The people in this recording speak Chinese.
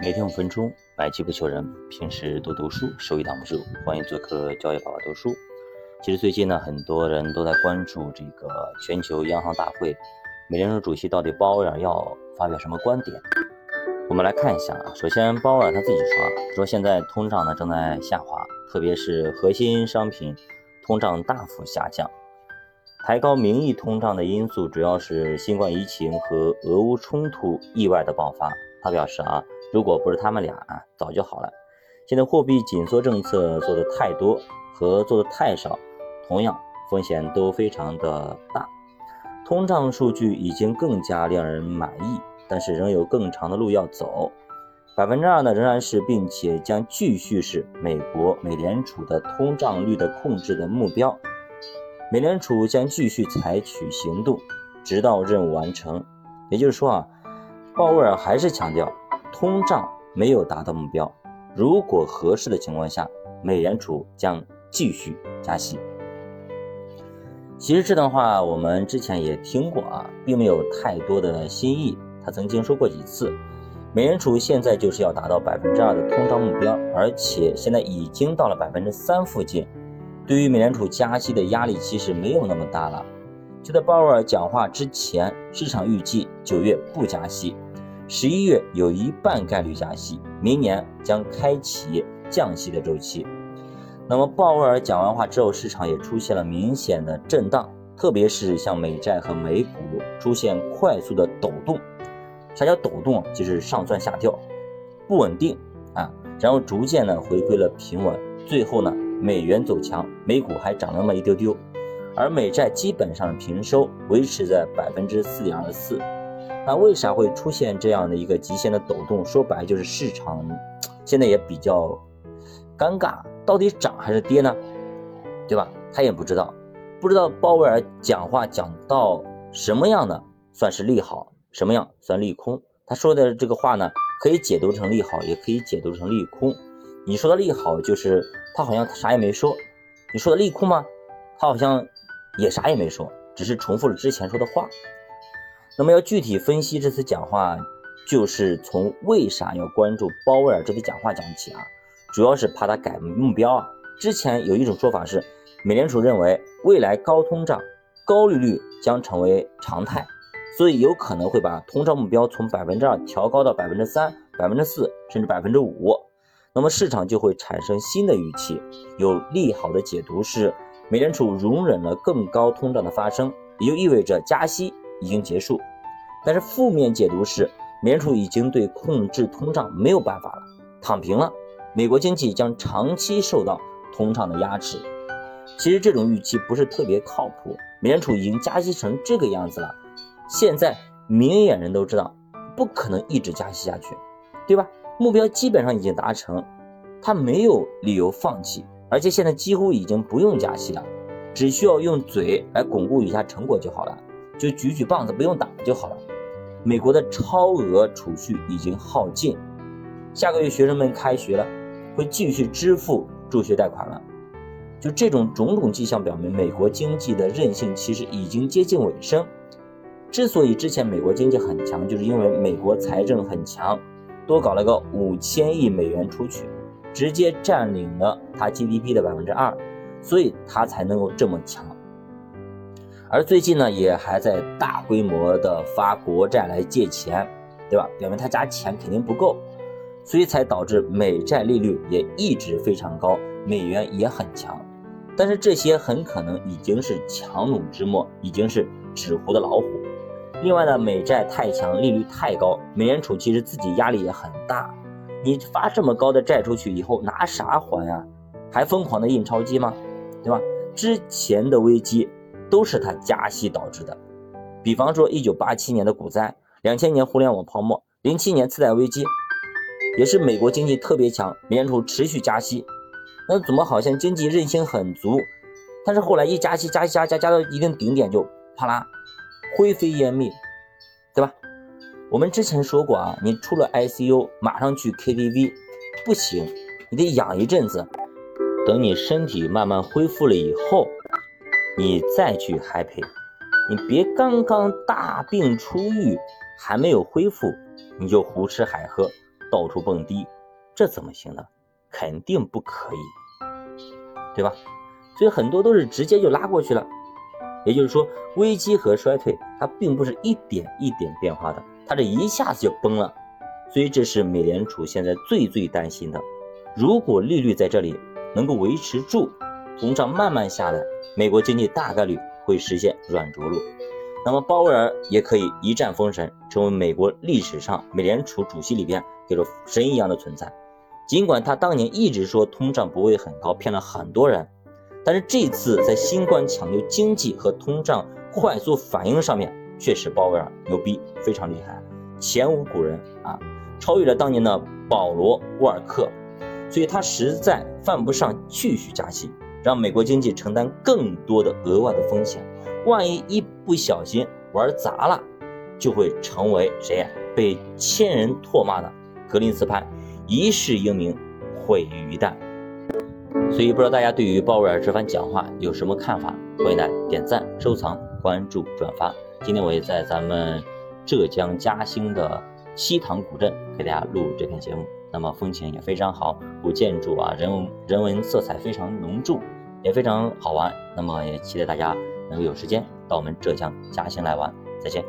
每天五分钟，百计不求人。平时多读书，收益挡不住。欢迎做客教育宝宝读书。其实最近呢，很多人都在关注这个全球央行大会，美联储主席到底鲍威尔要发表什么观点？我们来看一下啊。首先，鲍威尔他自己说，说现在通胀呢正在下滑，特别是核心商品通胀大幅下降。抬高名义通胀的因素主要是新冠疫情和俄乌冲突意外的爆发。他表示啊。如果不是他们俩啊，早就好了。现在货币紧缩政策做的太多和做的太少，同样风险都非常的大。通胀数据已经更加令人满意，但是仍有更长的路要走。百分之二呢，仍然是并且将继续是美国美联储的通胀率的控制的目标。美联储将继续采取行动，直到任务完成。也就是说啊，鲍威尔还是强调。通胀没有达到目标，如果合适的情况下，美联储将继续加息。其实这段话我们之前也听过啊，并没有太多的新意。他曾经说过几次，美联储现在就是要达到百分之二的通胀目标，而且现在已经到了百分之三附近，对于美联储加息的压力其实没有那么大了。就在鲍威尔讲话之前，市场预计九月不加息。十一月有一半概率加息，明年将开启降息的周期。那么鲍威尔讲完话之后，市场也出现了明显的震荡，特别是像美债和美股出现快速的抖动。啥叫抖动？就是上蹿下跳，不稳定啊。然后逐渐呢回归了平稳，最后呢美元走强，美股还涨那么一丢丢，而美债基本上平收，维持在百分之四点二四。那为啥会出现这样的一个极限的抖动？说白就是市场现在也比较尴尬，到底涨还是跌呢？对吧？他也不知道，不知道鲍威尔讲话讲到什么样的算是利好，什么样算利空？他说的这个话呢，可以解读成利好，也可以解读成利空。你说的利好就是他好像啥也没说，你说的利空吗？他好像也啥也没说，只是重复了之前说的话。那么要具体分析这次讲话，就是从为啥要关注鲍威尔这次讲话讲起啊，主要是怕他改目标啊。之前有一种说法是，美联储认为未来高通胀、高利率将成为常态，所以有可能会把通胀目标从百分之二调高到百分之三、百分之四，甚至百分之五。那么市场就会产生新的预期。有利好的解读是，美联储容忍了更高通胀的发生，也就意味着加息。已经结束，但是负面解读是，美联储已经对控制通胀没有办法了，躺平了，美国经济将长期受到通胀的压制。其实这种预期不是特别靠谱，美联储已经加息成这个样子了，现在明眼人都知道，不可能一直加息下去，对吧？目标基本上已经达成，他没有理由放弃，而且现在几乎已经不用加息了，只需要用嘴来巩固一下成果就好了。就举举棒子不用打就好了。美国的超额储蓄已经耗尽，下个月学生们开学了，会继续支付助学贷款了。就这种种种迹象表明，美国经济的韧性其实已经接近尾声。之所以之前美国经济很强，就是因为美国财政很强，多搞了个五千亿美元出去，直接占领了它 GDP 的百分之二，所以它才能够这么强。而最近呢，也还在大规模的发国债来借钱，对吧？表明他家钱肯定不够，所以才导致美债利率也一直非常高，美元也很强。但是这些很可能已经是强弩之末，已经是纸糊的老虎。另外呢，美债太强，利率太高，美联储其实自己压力也很大。你发这么高的债出去以后，拿啥还呀？还疯狂的印钞机吗？对吧？之前的危机。都是它加息导致的，比方说一九八七年的股灾，两千年互联网泡沫，零七年次贷危机，也是美国经济特别强，美联储持续加息，那怎么好像经济韧性很足，但是后来一加息加息加加加到一定顶点就啪啦灰飞烟灭，对吧？我们之前说过啊，你出了 ICU 马上去 KTV 不行，你得养一阵子，等你身体慢慢恢复了以后。你再去 happy，你别刚刚大病初愈，还没有恢复，你就胡吃海喝，到处蹦迪，这怎么行呢？肯定不可以，对吧？所以很多都是直接就拉过去了。也就是说，危机和衰退它并不是一点一点变化的，它这一下子就崩了。所以这是美联储现在最最担心的。如果利率在这里能够维持住，通胀慢慢下来，美国经济大概率会实现软着陆。那么鲍威尔也可以一战封神，成为美国历史上美联储主席里边有着神一样的存在。尽管他当年一直说通胀不会很高，骗了很多人，但是这次在新冠抢救经济和通胀快速反应上面，确实鲍威尔牛逼，非常厉害，前无古人啊，超越了当年的保罗沃尔克，所以他实在犯不上继续加息，让美国经济承担更多的额外的风险。万一一不小心玩砸了，就会成为谁呀？被千人唾骂的格林斯潘，一世英名毁于一旦。所以不知道大家对于鲍威尔这番讲话有什么看法？欢迎来点赞、收藏、关注、转发。今天我也在咱们浙江嘉兴的西塘古镇给大家录这篇节目，那么风景也非常好，古建筑啊，人文人文色彩非常浓重，也非常好玩。那么也期待大家。能够有时间到我们浙江嘉兴来玩，再见。